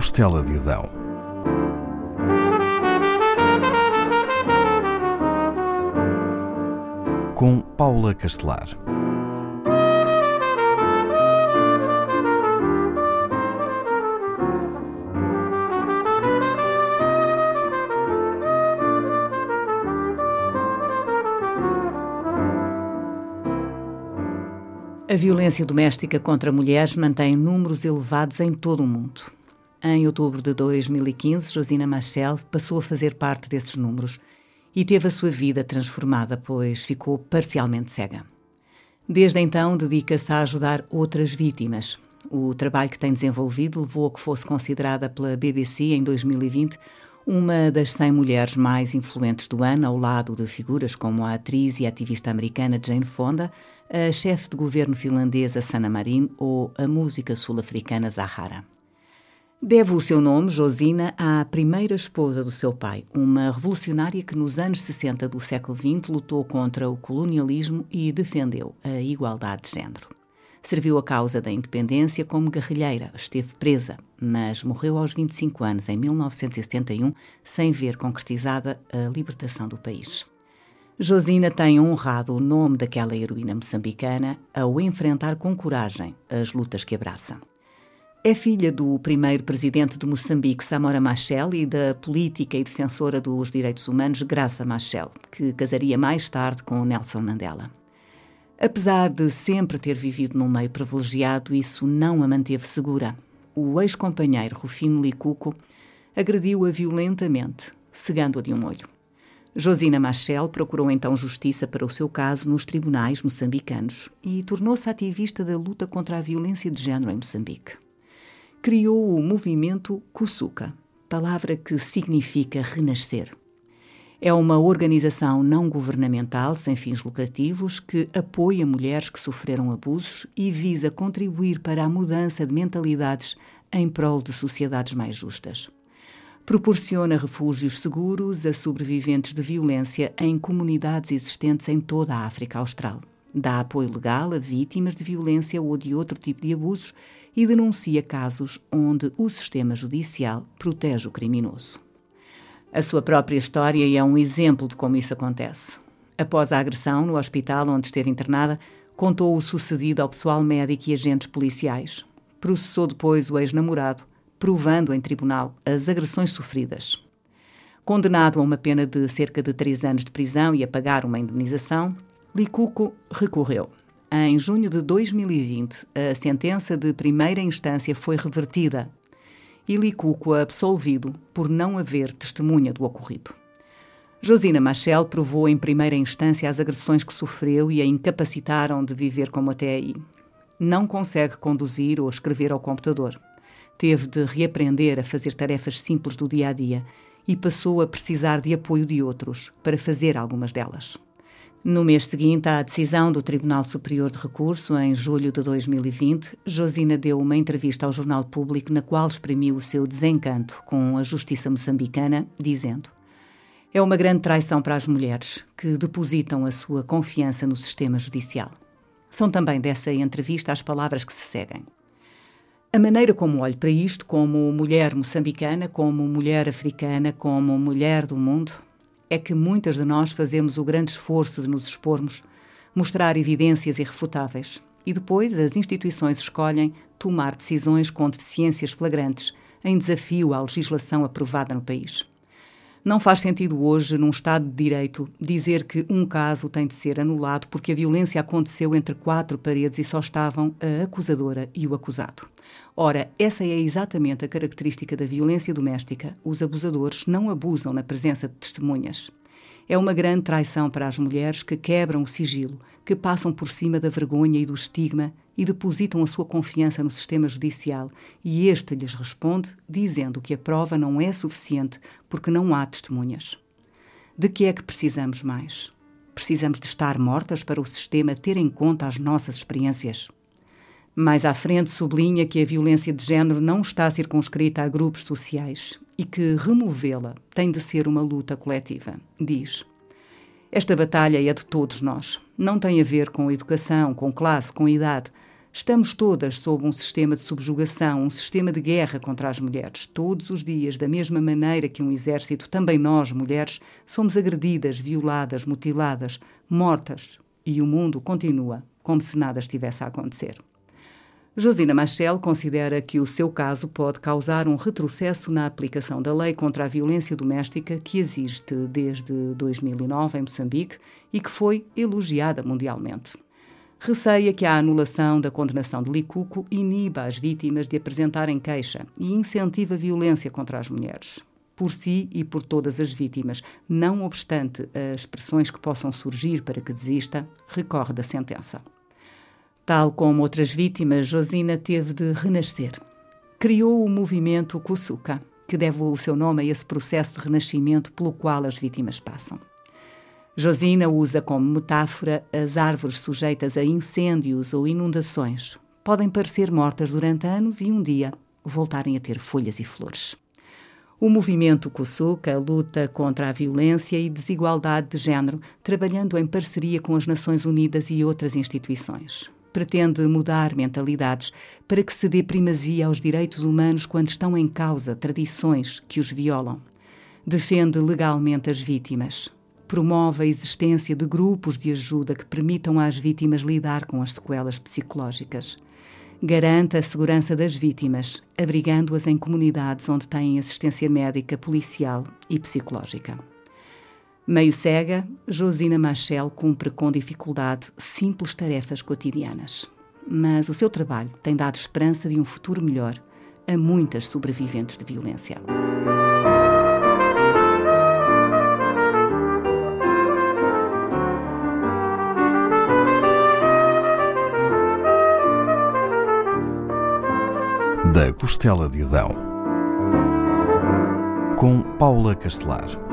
costela de Adão. Com Paula Castelar. A violência doméstica contra mulheres mantém números elevados em todo o mundo. Em outubro de 2015, Josina Machel passou a fazer parte desses números e teve a sua vida transformada, pois ficou parcialmente cega. Desde então, dedica-se a ajudar outras vítimas. O trabalho que tem desenvolvido levou a que fosse considerada pela BBC em 2020 uma das 100 mulheres mais influentes do ano, ao lado de figuras como a atriz e ativista americana Jane Fonda, a chefe de governo finlandesa Sanna Marin ou a música sul-africana Zahara. Deve o seu nome, Josina, à primeira esposa do seu pai, uma revolucionária que nos anos 60 do século XX lutou contra o colonialismo e defendeu a igualdade de género. Serviu a causa da independência como guerrilheira, esteve presa, mas morreu aos 25 anos, em 1971, sem ver concretizada a libertação do país. Josina tem honrado o nome daquela heroína moçambicana ao enfrentar com coragem as lutas que abraça. É filha do primeiro presidente de Moçambique, Samora Machel, e da política e defensora dos direitos humanos, Graça Machel, que casaria mais tarde com Nelson Mandela. Apesar de sempre ter vivido num meio privilegiado, isso não a manteve segura. O ex-companheiro Rufino Licuco agrediu-a violentamente, cegando-a de um olho. Josina Machel procurou então justiça para o seu caso nos tribunais moçambicanos e tornou-se ativista da luta contra a violência de género em Moçambique. Criou o movimento Kusuka, palavra que significa renascer. É uma organização não governamental sem fins lucrativos que apoia mulheres que sofreram abusos e visa contribuir para a mudança de mentalidades em prol de sociedades mais justas proporciona refúgios seguros a sobreviventes de violência em comunidades existentes em toda a África Austral. Dá apoio legal a vítimas de violência ou de outro tipo de abusos e denuncia casos onde o sistema judicial protege o criminoso. A sua própria história é um exemplo de como isso acontece. Após a agressão no hospital onde esteve internada, contou o sucedido ao pessoal médico e agentes policiais. Processou depois o ex-namorado provando em tribunal as agressões sofridas. Condenado a uma pena de cerca de três anos de prisão e a pagar uma indemnização, Licuco recorreu. Em junho de 2020, a sentença de primeira instância foi revertida e Licuco absolvido por não haver testemunha do ocorrido. Josina Machel provou em primeira instância as agressões que sofreu e a incapacitaram de viver como até aí. Não consegue conduzir ou escrever ao computador teve de reaprender a fazer tarefas simples do dia a dia e passou a precisar de apoio de outros para fazer algumas delas. No mês seguinte à decisão do Tribunal Superior de Recurso, em julho de 2020, Josina deu uma entrevista ao Jornal Público na qual exprimiu o seu desencanto com a justiça moçambicana, dizendo: É uma grande traição para as mulheres que depositam a sua confiança no sistema judicial. São também dessa entrevista as palavras que se seguem. A maneira como olho para isto, como mulher moçambicana, como mulher africana, como mulher do mundo, é que muitas de nós fazemos o grande esforço de nos expormos, mostrar evidências irrefutáveis. E depois as instituições escolhem tomar decisões com deficiências flagrantes, em desafio à legislação aprovada no país. Não faz sentido hoje, num Estado de Direito, dizer que um caso tem de ser anulado porque a violência aconteceu entre quatro paredes e só estavam a acusadora e o acusado. Ora, essa é exatamente a característica da violência doméstica. Os abusadores não abusam na presença de testemunhas. É uma grande traição para as mulheres que quebram o sigilo, que passam por cima da vergonha e do estigma e depositam a sua confiança no sistema judicial, e este lhes responde dizendo que a prova não é suficiente porque não há testemunhas. De que é que precisamos mais? Precisamos de estar mortas para o sistema ter em conta as nossas experiências. Mais à frente, sublinha que a violência de género não está circunscrita a grupos sociais e que removê-la tem de ser uma luta coletiva. Diz: Esta batalha é de todos nós. Não tem a ver com educação, com classe, com idade Estamos todas sob um sistema de subjugação, um sistema de guerra contra as mulheres. Todos os dias, da mesma maneira que um exército, também nós, mulheres, somos agredidas, violadas, mutiladas, mortas. E o mundo continua como se nada estivesse a acontecer. Josina Machel considera que o seu caso pode causar um retrocesso na aplicação da lei contra a violência doméstica que existe desde 2009 em Moçambique e que foi elogiada mundialmente. Receia que a anulação da condenação de Licuco iniba as vítimas de apresentarem queixa e incentiva a violência contra as mulheres. Por si e por todas as vítimas, não obstante as pressões que possam surgir para que desista, recorre da sentença. Tal como outras vítimas, Josina teve de renascer. Criou o movimento Kusuka, que deve o seu nome a esse processo de renascimento pelo qual as vítimas passam. Josina usa como metáfora as árvores sujeitas a incêndios ou inundações. Podem parecer mortas durante anos e um dia voltarem a ter folhas e flores. O movimento Kusuka luta contra a violência e desigualdade de género, trabalhando em parceria com as Nações Unidas e outras instituições pretende mudar mentalidades para que se dê primazia aos direitos humanos quando estão em causa tradições que os violam. Defende legalmente as vítimas. Promove a existência de grupos de ajuda que permitam às vítimas lidar com as sequelas psicológicas. Garante a segurança das vítimas, abrigando-as em comunidades onde têm assistência médica, policial e psicológica. Meio cega, Josina Machel cumpre com dificuldade simples tarefas cotidianas. Mas o seu trabalho tem dado esperança de um futuro melhor a muitas sobreviventes de violência. Da Costela de Adão, com Paula Castelar.